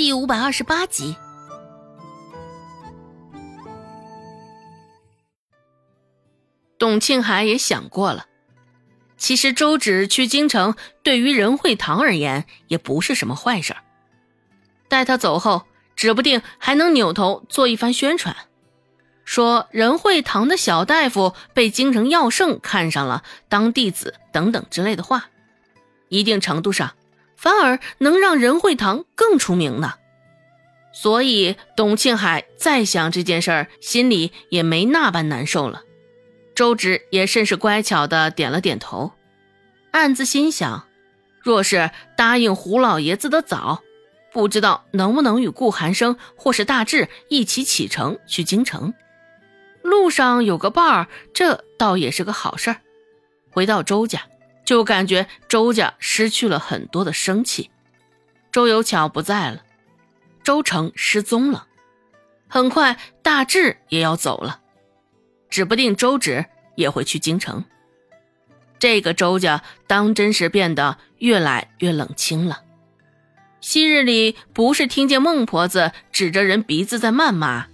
第五百二十八集。董庆海也想过了，其实周芷去京城对于任惠堂而言也不是什么坏事。待他走后，指不定还能扭头做一番宣传，说任惠堂的小大夫被京城药圣看上了，当弟子等等之类的话。一定程度上，反而能让任惠堂更出名呢。所以董庆海再想这件事儿，心里也没那般难受了。周芷也甚是乖巧的点了点头，暗自心想：若是答应胡老爷子的早，不知道能不能与顾寒生或是大志一起启程去京城。路上有个伴儿，这倒也是个好事儿。回到周家，就感觉周家失去了很多的生气。周有巧不在了，周成失踪了，很快大志也要走了。指不定周芷也会去京城。这个周家当真是变得越来越冷清了。昔日里不是听见孟婆子指着人鼻子在谩骂，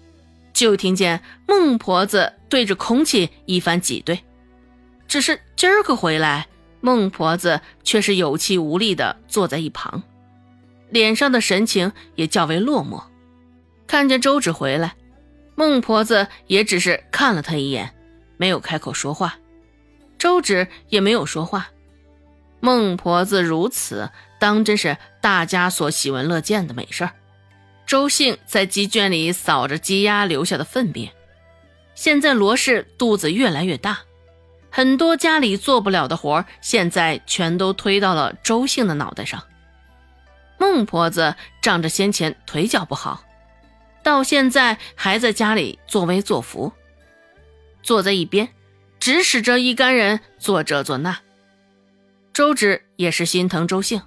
就听见孟婆子对着空气一番挤兑。只是今儿个回来，孟婆子却是有气无力的坐在一旁，脸上的神情也较为落寞。看见周芷回来。孟婆子也只是看了他一眼，没有开口说话。周芷也没有说话。孟婆子如此，当真是大家所喜闻乐见的美事儿。周姓在鸡圈里扫着鸡鸭留下的粪便。现在罗氏肚子越来越大，很多家里做不了的活，现在全都推到了周姓的脑袋上。孟婆子仗着先前腿脚不好。到现在还在家里作威作福，坐在一边，指使着一干人做这做那。周芷也是心疼周兴，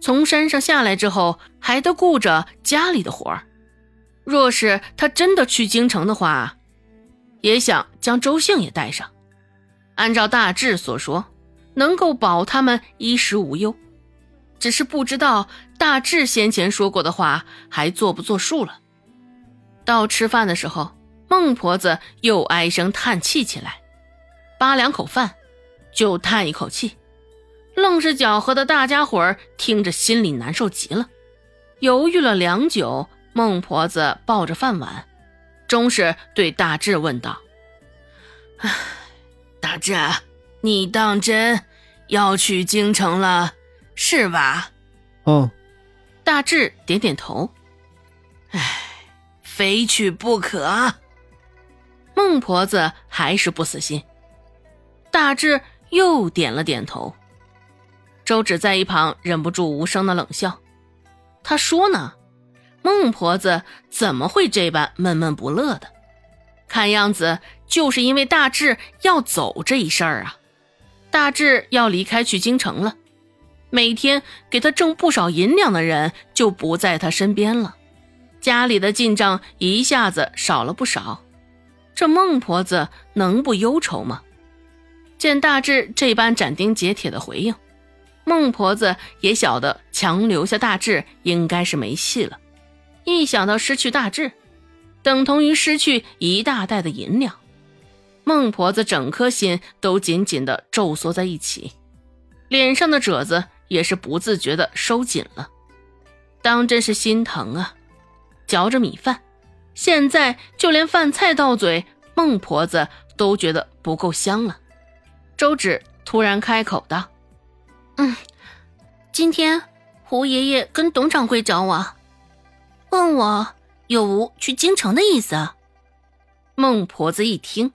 从山上下来之后，还得顾着家里的活儿。若是他真的去京城的话，也想将周兴也带上，按照大志所说，能够保他们衣食无忧。只是不知道大志先前说过的话还作不作数了。到吃饭的时候，孟婆子又唉声叹气起来，扒两口饭，就叹一口气，愣是搅和的大家伙儿听着心里难受极了。犹豫了良久，孟婆子抱着饭碗，终是对大志问道：“唉，大志，你当真要去京城了，是吧？”“哦。”大志点点头。唉。非去不可。孟婆子还是不死心，大志又点了点头。周芷在一旁忍不住无声的冷笑。他说呢，孟婆子怎么会这般闷闷不乐的？看样子就是因为大志要走这一事儿啊。大志要离开去京城了，每天给他挣不少银两的人就不在他身边了。家里的进账一下子少了不少，这孟婆子能不忧愁吗？见大志这般斩钉截铁的回应，孟婆子也晓得强留下大志应该是没戏了。一想到失去大志，等同于失去一大袋的银两，孟婆子整颗心都紧紧的皱缩在一起，脸上的褶子也是不自觉的收紧了，当真是心疼啊！嚼着米饭，现在就连饭菜到嘴，孟婆子都觉得不够香了。周芷突然开口道：“嗯，今天胡爷爷跟董掌柜找我，问我有无去京城的意思。”孟婆子一听，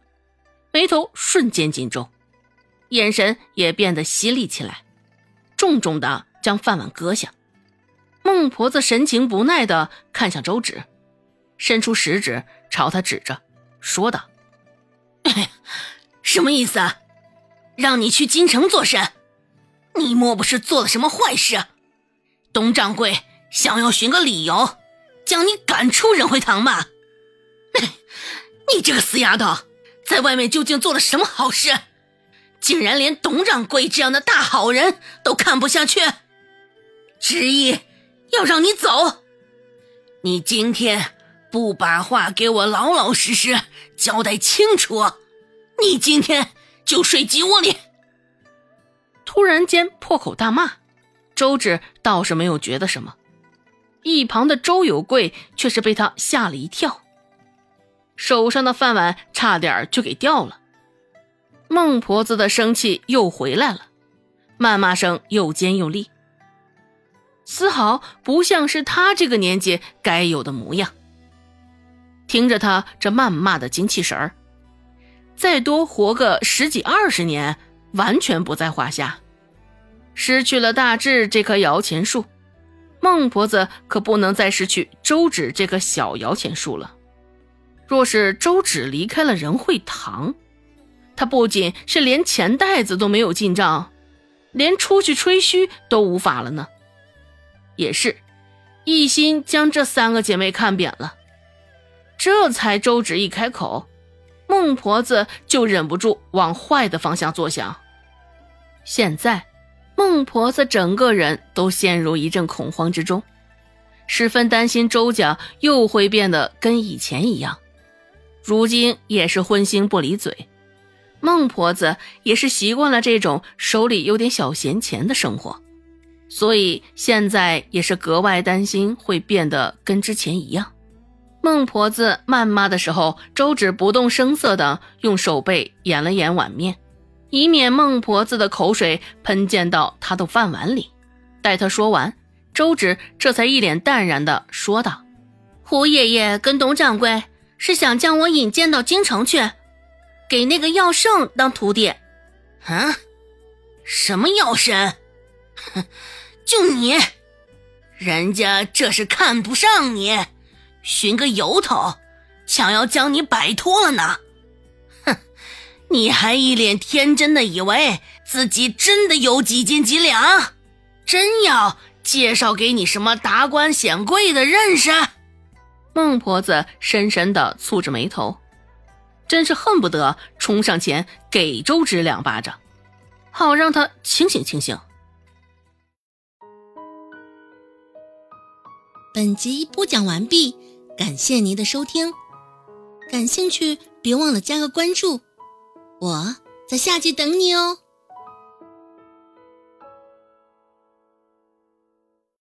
眉头瞬间紧皱，眼神也变得犀利起来，重重的将饭碗搁下。孟婆子神情不耐的看向周芷，伸出食指朝他指着，说道：“什么意思？让你去京城做甚？你莫不是做了什么坏事？董掌柜想要寻个理由，将你赶出仁惠堂吗？你这个死丫头，在外面究竟做了什么好事？竟然连董掌柜这样的大好人都看不下去，执意。”要让你走，你今天不把话给我老老实实交代清楚，你今天就睡鸡窝里！突然间破口大骂，周芷倒是没有觉得什么，一旁的周有贵却是被他吓了一跳，手上的饭碗差点就给掉了。孟婆子的生气又回来了，谩骂声又尖又厉。丝毫不像是他这个年纪该有的模样。听着他这谩骂的精气神儿，再多活个十几二十年，完全不在话下。失去了大智这棵摇钱树，孟婆子可不能再失去周芷这棵小摇钱树了。若是周芷离开了仁惠堂，他不仅是连钱袋子都没有进账，连出去吹嘘都无法了呢。也是，一心将这三个姐妹看扁了，这才周芷一开口，孟婆子就忍不住往坏的方向作想。现在，孟婆子整个人都陷入一阵恐慌之中，十分担心周家又会变得跟以前一样。如今也是荤腥不离嘴，孟婆子也是习惯了这种手里有点小闲钱的生活。所以现在也是格外担心会变得跟之前一样。孟婆子谩骂的时候，周芷不动声色的用手背掩了掩碗面，以免孟婆子的口水喷溅到她的饭碗里。待她说完，周芷这才一脸淡然的说道：“胡爷爷跟董掌柜是想将我引荐到京城去，给那个药圣当徒弟。啊？什么药神？哼！”就你，人家这是看不上你，寻个由头，想要将你摆脱了呢。哼，你还一脸天真的以为自己真的有几斤几两，真要介绍给你什么达官显贵的认识？孟婆子深深的蹙着眉头，真是恨不得冲上前给周芷两巴掌，好让他清醒清醒。本集播讲完毕，感谢您的收听。感兴趣，别忘了加个关注，我在下集等你哦。